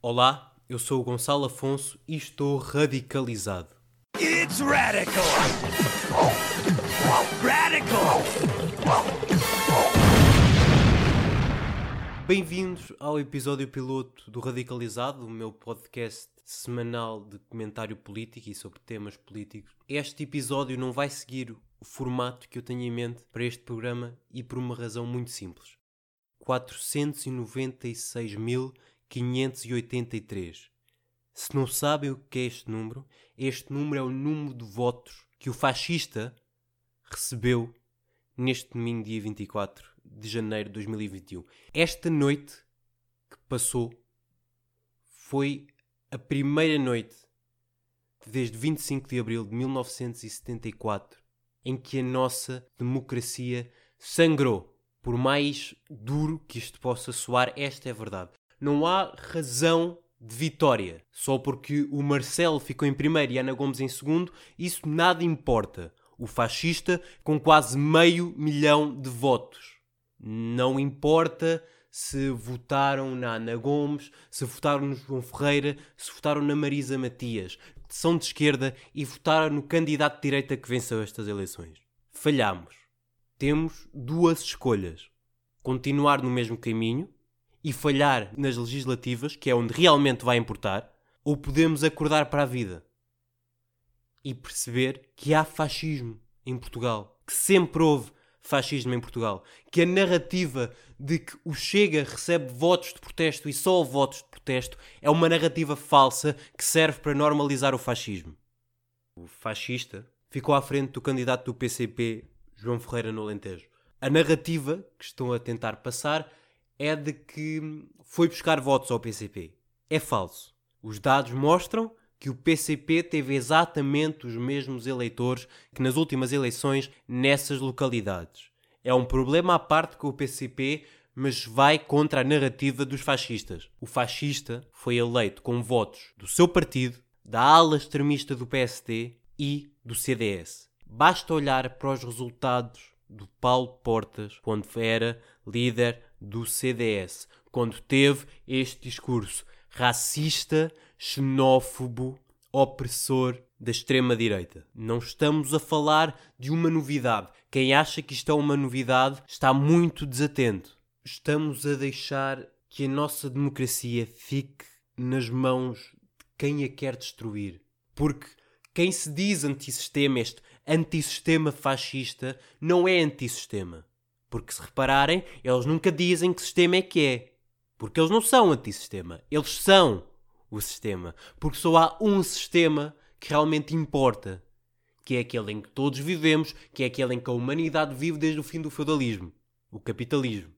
Olá, eu sou o Gonçalo Afonso e estou radicalizado. It's radical. Radical. Bem-vindos ao episódio piloto do Radicalizado, o meu podcast semanal de comentário político e sobre temas políticos. Este episódio não vai seguir o formato que eu tenho em mente para este programa e por uma razão muito simples. 496.583. Se não sabem o que é este número, este número é o número de votos que o fascista recebeu neste domingo, dia 24 de janeiro de 2021. Esta noite que passou foi a primeira noite desde 25 de abril de 1974 em que a nossa democracia sangrou. Por mais duro que isto possa soar, esta é a verdade. Não há razão de vitória. Só porque o Marcelo ficou em primeiro e Ana Gomes em segundo, isso nada importa. O fascista com quase meio milhão de votos. Não importa se votaram na Ana Gomes, se votaram no João Ferreira, se votaram na Marisa Matias. São de esquerda e votaram no candidato de direita que venceu estas eleições. Falhamos temos duas escolhas: continuar no mesmo caminho e falhar nas legislativas, que é onde realmente vai importar, ou podemos acordar para a vida e perceber que há fascismo em Portugal, que sempre houve fascismo em Portugal, que a narrativa de que o Chega recebe votos de protesto e só votos de protesto é uma narrativa falsa que serve para normalizar o fascismo. O fascista ficou à frente do candidato do PCP João Ferreira no Alentejo. A narrativa que estão a tentar passar é de que foi buscar votos ao PCP. É falso. Os dados mostram que o PCP teve exatamente os mesmos eleitores que nas últimas eleições nessas localidades. É um problema à parte com o PCP, mas vai contra a narrativa dos fascistas. O fascista foi eleito com votos do seu partido, da ala extremista do PST e do CDS. Basta olhar para os resultados do Paulo Portas quando era líder do CDS, quando teve este discurso racista, xenófobo, opressor da extrema-direita. Não estamos a falar de uma novidade. Quem acha que isto é uma novidade está muito desatento. Estamos a deixar que a nossa democracia fique nas mãos de quem a quer destruir. Porque quem se diz antissistema, este antissistema fascista, não é antissistema. Porque se repararem, eles nunca dizem que sistema é que é. Porque eles não são antissistema. Eles são o sistema. Porque só há um sistema que realmente importa. Que é aquele em que todos vivemos, que é aquele em que a humanidade vive desde o fim do feudalismo. O capitalismo.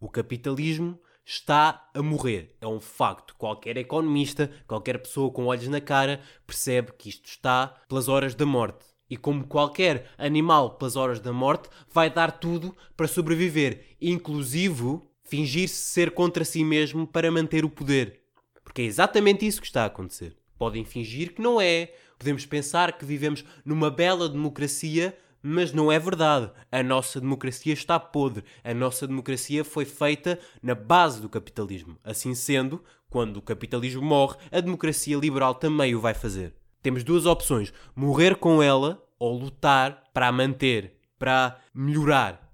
O capitalismo está a morrer. É um facto. Qualquer economista, qualquer pessoa com olhos na cara, percebe que isto está pelas horas da morte. E como qualquer animal pelas horas da morte, vai dar tudo para sobreviver, inclusive fingir-se ser contra si mesmo para manter o poder. Porque é exatamente isso que está a acontecer. Podem fingir que não é. Podemos pensar que vivemos numa bela democracia mas não é verdade. A nossa democracia está podre. A nossa democracia foi feita na base do capitalismo. Assim sendo, quando o capitalismo morre, a democracia liberal também o vai fazer. Temos duas opções: morrer com ela ou lutar para a manter, para melhorar.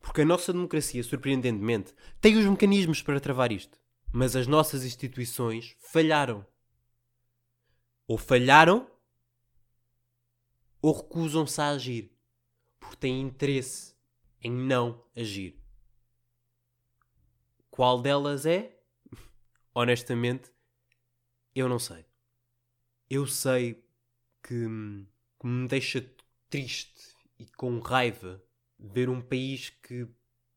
Porque a nossa democracia, surpreendentemente, tem os mecanismos para travar isto. Mas as nossas instituições falharam. Ou falharam ou recusam-se a agir porque têm interesse em não agir. Qual delas é? Honestamente, eu não sei. Eu sei que, que me deixa triste e com raiva ver um país que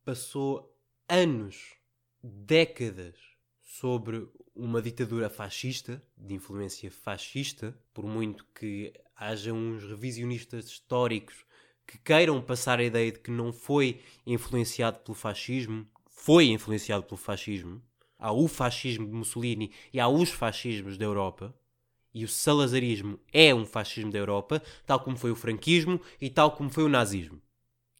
passou anos, décadas, sobre uma ditadura fascista, de influência fascista, por muito que haja uns revisionistas históricos que queiram passar a ideia de que não foi influenciado pelo fascismo, foi influenciado pelo fascismo. Há o fascismo de Mussolini e há os fascismos da Europa. E o salazarismo é um fascismo da Europa, tal como foi o franquismo e tal como foi o nazismo.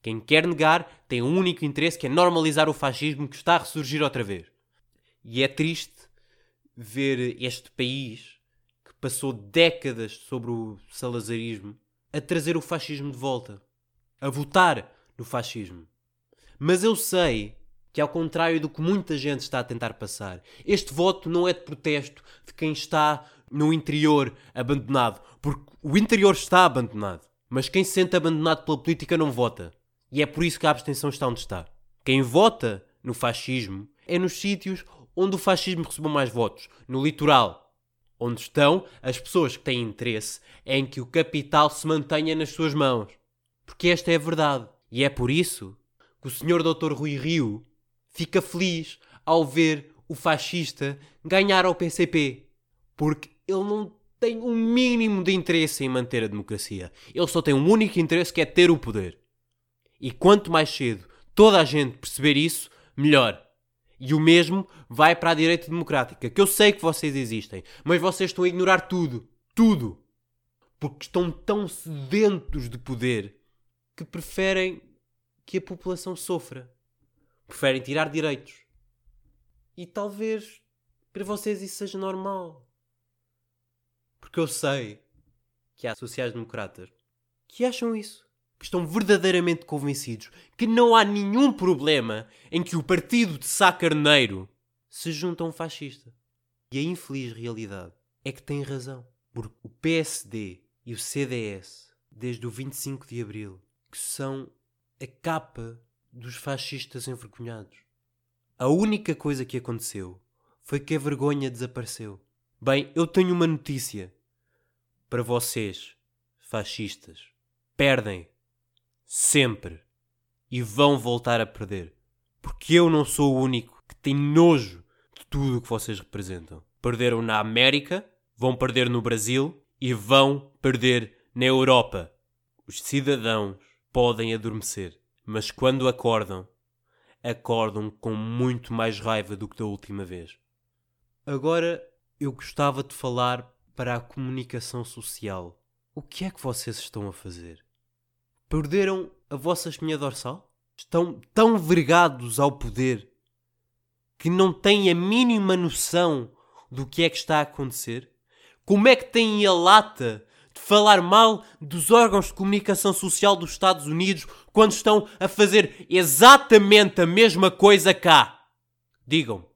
Quem quer negar tem um único interesse que é normalizar o fascismo que está a ressurgir outra vez. E é triste ver este país que passou décadas sobre o salazarismo a trazer o fascismo de volta, a votar no fascismo. Mas eu sei que, ao contrário do que muita gente está a tentar passar, este voto não é de protesto de quem está no interior abandonado, porque o interior está abandonado, mas quem se sente abandonado pela política não vota. E é por isso que a abstenção está onde está. Quem vota no fascismo é nos sítios onde o fascismo recebeu mais votos, no litoral, onde estão as pessoas que têm interesse em que o capital se mantenha nas suas mãos. Porque esta é a verdade. E é por isso que o Sr. Dr. Rui Rio fica feliz ao ver o fascista ganhar ao PCP. Porque ele não tem um mínimo de interesse em manter a democracia. Ele só tem um único interesse que é ter o poder. E quanto mais cedo toda a gente perceber isso, melhor. E o mesmo vai para a direita democrática, que eu sei que vocês existem, mas vocês estão a ignorar tudo. Tudo. Porque estão tão sedentos de poder que preferem que a população sofra. Preferem tirar direitos. E talvez para vocês isso seja normal. Porque eu sei que há sociais-democratas que acham isso. Que estão verdadeiramente convencidos que não há nenhum problema em que o partido de Sá Carneiro se junte a um fascista. E a infeliz realidade é que tem razão. Porque o PSD e o CDS, desde o 25 de Abril, que são a capa dos fascistas envergonhados. A única coisa que aconteceu foi que a vergonha desapareceu. Bem, eu tenho uma notícia para vocês, fascistas. Perdem. Sempre. E vão voltar a perder. Porque eu não sou o único que tem nojo de tudo o que vocês representam. Perderam na América, vão perder no Brasil e vão perder na Europa. Os cidadãos podem adormecer, mas quando acordam, acordam com muito mais raiva do que da última vez. Agora eu gostava de falar para a comunicação social. O que é que vocês estão a fazer? Perderam a vossa espinha dorsal? Estão tão vergados ao poder que não têm a mínima noção do que é que está a acontecer? Como é que têm a lata de falar mal dos órgãos de comunicação social dos Estados Unidos quando estão a fazer exatamente a mesma coisa cá? Digam.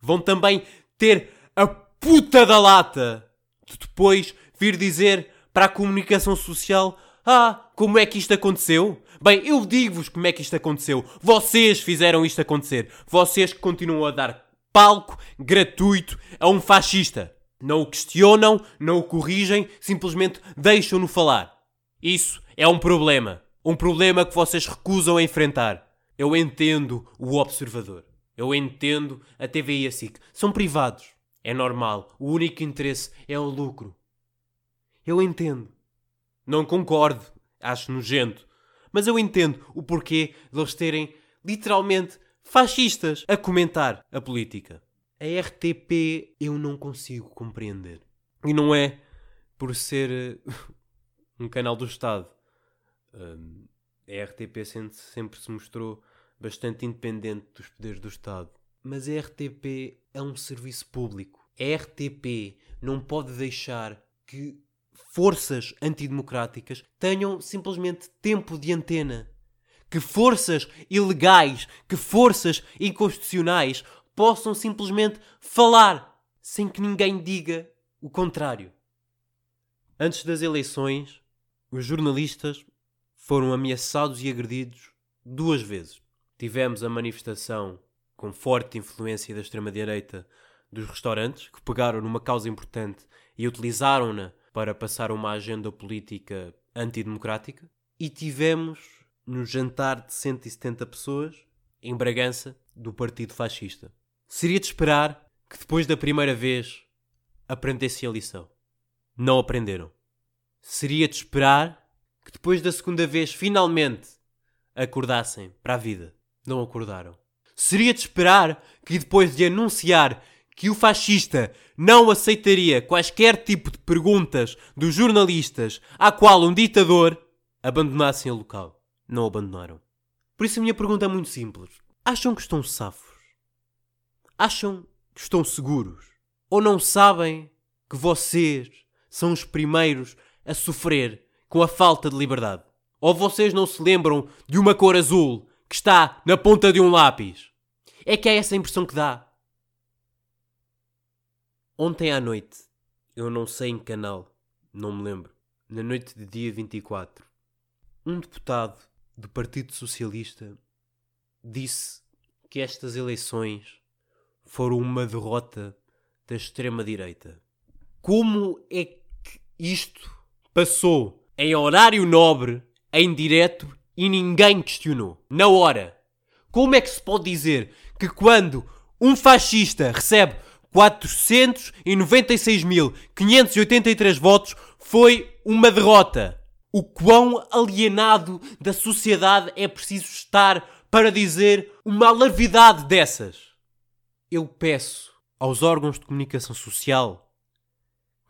Vão também ter a puta da lata de depois vir dizer para a comunicação social: Ah, como é que isto aconteceu? Bem, eu digo-vos como é que isto aconteceu. Vocês fizeram isto acontecer. Vocês que continuam a dar palco gratuito a um fascista. Não o questionam, não o corrigem, simplesmente deixam-no falar. Isso é um problema. Um problema que vocês recusam a enfrentar. Eu entendo o observador. Eu entendo a TV e a SIC. São privados. É normal. O único interesse é o lucro. Eu entendo. Não concordo. Acho nojento. Mas eu entendo o porquê de eles terem, literalmente, fascistas a comentar a política. A RTP eu não consigo compreender. E não é por ser um canal do Estado. A RTP sempre se mostrou bastante independente dos poderes do Estado. Mas a RTP é um serviço público. A RTP não pode deixar que forças antidemocráticas tenham simplesmente tempo de antena. Que forças ilegais, que forças inconstitucionais possam simplesmente falar sem que ninguém diga o contrário. Antes das eleições, os jornalistas foram ameaçados e agredidos duas vezes. Tivemos a manifestação com forte influência da extrema-direita dos restaurantes, que pegaram numa causa importante e utilizaram-na para passar uma agenda política antidemocrática. E tivemos no jantar de 170 pessoas, em Bragança, do Partido Fascista. Seria de esperar que depois da primeira vez aprendessem a lição. Não aprenderam. Seria de esperar que depois da segunda vez finalmente acordassem para a vida. Não acordaram. Seria de esperar que depois de anunciar que o fascista não aceitaria quaisquer tipo de perguntas dos jornalistas a qual um ditador abandonassem o local. Não abandonaram. Por isso a minha pergunta é muito simples. Acham que estão safos? Acham que estão seguros? Ou não sabem que vocês são os primeiros a sofrer com a falta de liberdade? Ou vocês não se lembram de uma cor azul que está na ponta de um lápis? É que é essa a impressão que dá. Ontem à noite, eu não sei em que canal, não me lembro, na noite de dia 24, um deputado do Partido Socialista disse que estas eleições foram uma derrota da extrema-direita. Como é que isto passou em horário nobre, em direto e ninguém questionou? Na hora. Como é que se pode dizer que quando um fascista recebe 496.583 votos foi uma derrota? O quão alienado da sociedade é preciso estar para dizer uma alarvidade dessas? Eu peço aos órgãos de comunicação social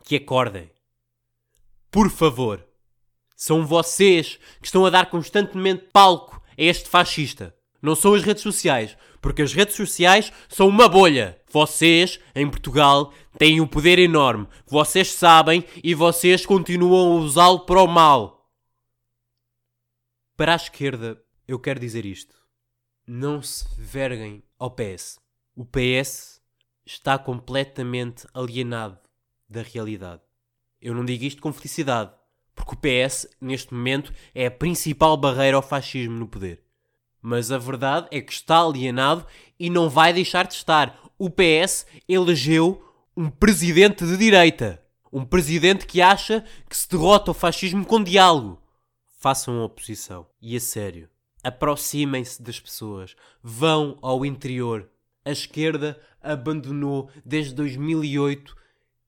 que acordem. Por favor. São vocês que estão a dar constantemente palco a este fascista. Não são as redes sociais, porque as redes sociais são uma bolha. Vocês, em Portugal, têm um poder enorme. Vocês sabem e vocês continuam a usá-lo para o mal. Para a esquerda, eu quero dizer isto. Não se verguem ao PS. O PS está completamente alienado da realidade. Eu não digo isto com felicidade, porque o PS, neste momento, é a principal barreira ao fascismo no poder. Mas a verdade é que está alienado e não vai deixar de estar. O PS elegeu um presidente de direita. Um presidente que acha que se derrota o fascismo com diálogo. Façam oposição. E a sério. Aproximem-se das pessoas. Vão ao interior. A esquerda abandonou desde 2008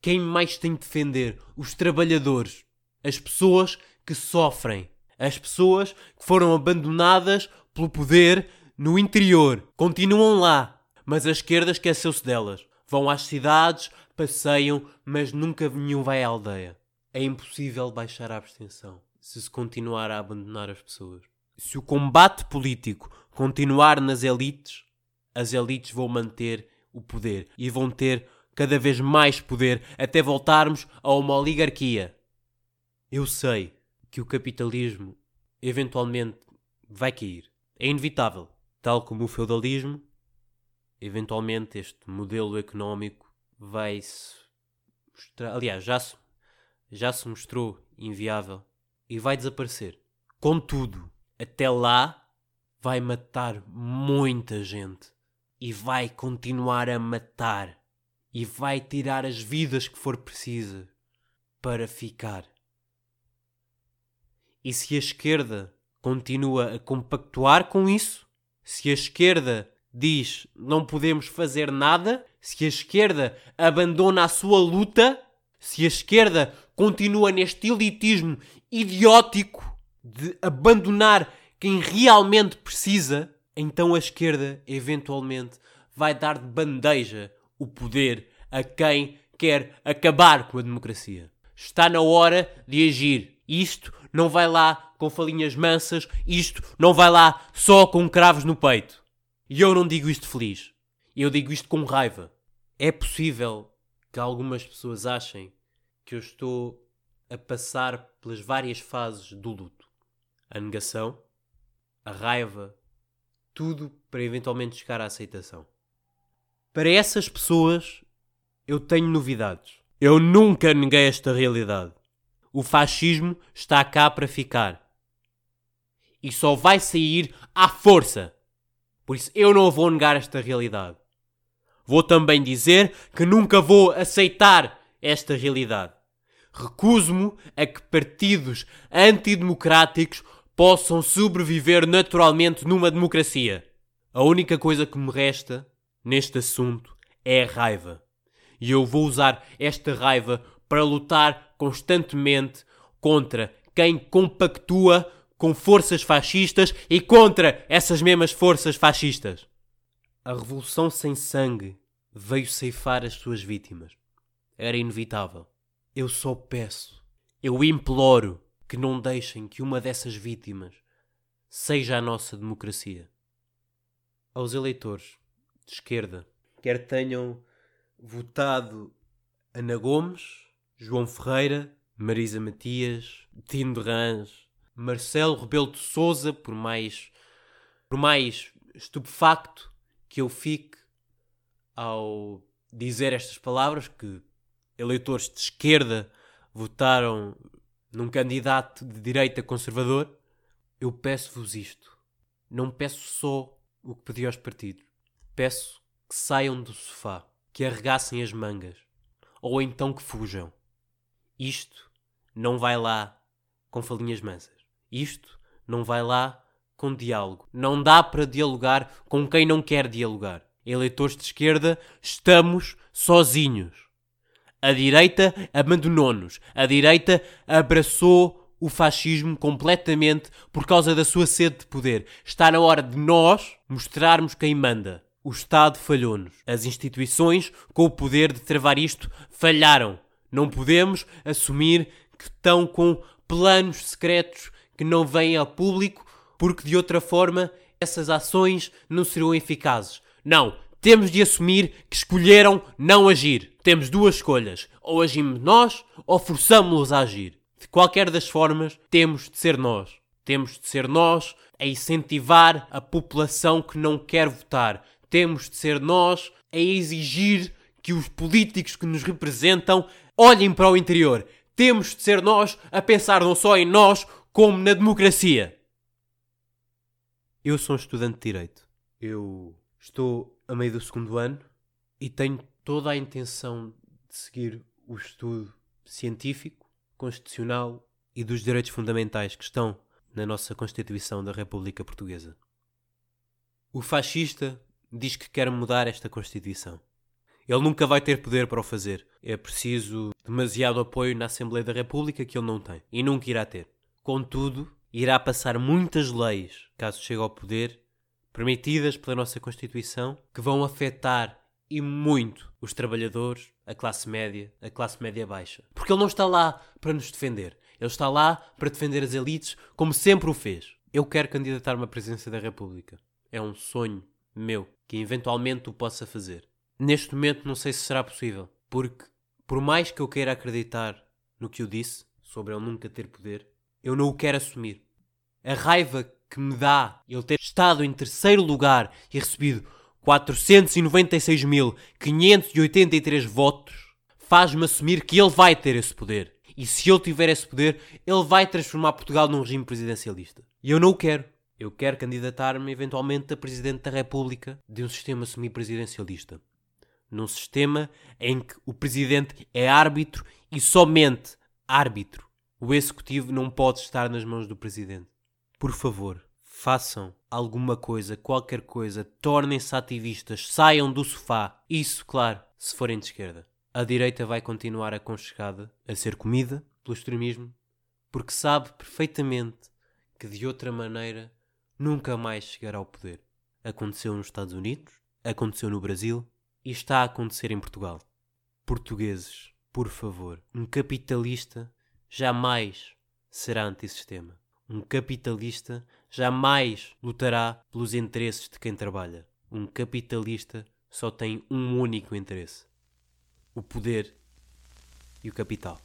quem mais tem de defender? Os trabalhadores. As pessoas que sofrem. As pessoas que foram abandonadas pelo poder no interior. Continuam lá, mas a esquerda esqueceu-se delas. Vão às cidades, passeiam, mas nunca nenhum vai à aldeia. É impossível baixar a abstenção se se continuar a abandonar as pessoas. Se o combate político continuar nas elites, as elites vão manter o poder e vão ter cada vez mais poder até voltarmos a uma oligarquia. Eu sei que o capitalismo eventualmente vai cair. É inevitável. Tal como o feudalismo, eventualmente este modelo económico vai se mostrar. Aliás, já se, já se mostrou inviável e vai desaparecer. Contudo, até lá vai matar muita gente e vai continuar a matar e vai tirar as vidas que for preciso para ficar. E se a esquerda continua a compactuar com isso, se a esquerda diz não podemos fazer nada, se a esquerda abandona a sua luta, se a esquerda continua neste elitismo idiótico de abandonar quem realmente precisa, então a esquerda eventualmente vai dar de bandeja o poder a quem quer acabar com a democracia. Está na hora de agir. Isto não vai lá com falinhas mansas, isto não vai lá só com cravos no peito. E eu não digo isto feliz. Eu digo isto com raiva. É possível que algumas pessoas achem que eu estou a passar pelas várias fases do luto. A negação, a raiva, tudo para eventualmente chegar à aceitação. Para essas pessoas, eu tenho novidades. Eu nunca neguei esta realidade. O fascismo está cá para ficar. E só vai sair à força. Por isso eu não vou negar esta realidade. Vou também dizer que nunca vou aceitar esta realidade. Recuso-me a que partidos antidemocráticos possam sobreviver naturalmente numa democracia. A única coisa que me resta neste assunto é a raiva. E eu vou usar esta raiva para lutar constantemente contra quem compactua com forças fascistas e contra essas mesmas forças fascistas. A revolução sem sangue veio ceifar as suas vítimas. Era inevitável. Eu só peço, eu imploro que não deixem que uma dessas vítimas seja a nossa democracia. Aos eleitores de esquerda, quer tenham votado Ana Gomes, João Ferreira, Marisa Matias, Tino de Rãs, Marcelo Rebelo de Souza, por mais, por mais estupefacto que eu fique ao dizer estas palavras, que eleitores de esquerda votaram num candidato de direita conservador, eu peço-vos isto. Não peço só o que pedi aos partidos. Peço que saiam do sofá, que arregassem as mangas, ou então que fujam. Isto não vai lá com falinhas mansas. Isto não vai lá com diálogo. Não dá para dialogar com quem não quer dialogar. Eleitores de esquerda, estamos sozinhos. A direita abandonou-nos. A direita abraçou o fascismo completamente por causa da sua sede de poder. Está na hora de nós mostrarmos quem manda. O Estado falhou-nos. As instituições, com o poder de travar isto, falharam. Não podemos assumir que estão com planos secretos que não vêm ao público, porque de outra forma essas ações não serão eficazes. Não, temos de assumir que escolheram não agir. Temos duas escolhas: ou agimos nós ou forçamos-los a agir. De qualquer das formas, temos de ser nós. Temos de ser nós a incentivar a população que não quer votar. Temos de ser nós a exigir que os políticos que nos representam olhem para o interior. Temos de ser nós a pensar não só em nós, como na democracia. Eu sou um estudante de Direito. Eu estou a meio do segundo ano e tenho toda a intenção de seguir o estudo científico, constitucional e dos direitos fundamentais que estão na nossa Constituição da República Portuguesa. O fascista diz que quer mudar esta Constituição. Ele nunca vai ter poder para o fazer. É preciso demasiado apoio na Assembleia da República que ele não tem e nunca irá ter. Contudo, irá passar muitas leis, caso chegue ao poder, permitidas pela nossa Constituição, que vão afetar e muito os trabalhadores, a classe média, a classe média baixa. Porque ele não está lá para nos defender. Ele está lá para defender as elites, como sempre o fez. Eu quero candidatar-me à presidência da República. É um sonho meu que eventualmente o possa fazer. Neste momento não sei se será possível, porque por mais que eu queira acreditar no que eu disse sobre ele nunca ter poder, eu não o quero assumir. A raiva que me dá ele ter estado em terceiro lugar e recebido 496.583 votos faz-me assumir que ele vai ter esse poder. E se ele tiver esse poder, ele vai transformar Portugal num regime presidencialista. E eu não o quero. Eu quero candidatar-me eventualmente a Presidente da República de um sistema semi-presidencialista num sistema em que o presidente é árbitro e somente árbitro. O executivo não pode estar nas mãos do presidente. Por favor, façam alguma coisa, qualquer coisa, tornem-se ativistas, saiam do sofá. Isso, claro, se forem de esquerda. A direita vai continuar aconchegada a ser comida pelo extremismo, porque sabe perfeitamente que de outra maneira nunca mais chegará ao poder. Aconteceu nos Estados Unidos, aconteceu no Brasil, e está a acontecer em Portugal. Portugueses, por favor, um capitalista jamais será antissistema. Um capitalista jamais lutará pelos interesses de quem trabalha. Um capitalista só tem um único interesse: o poder e o capital.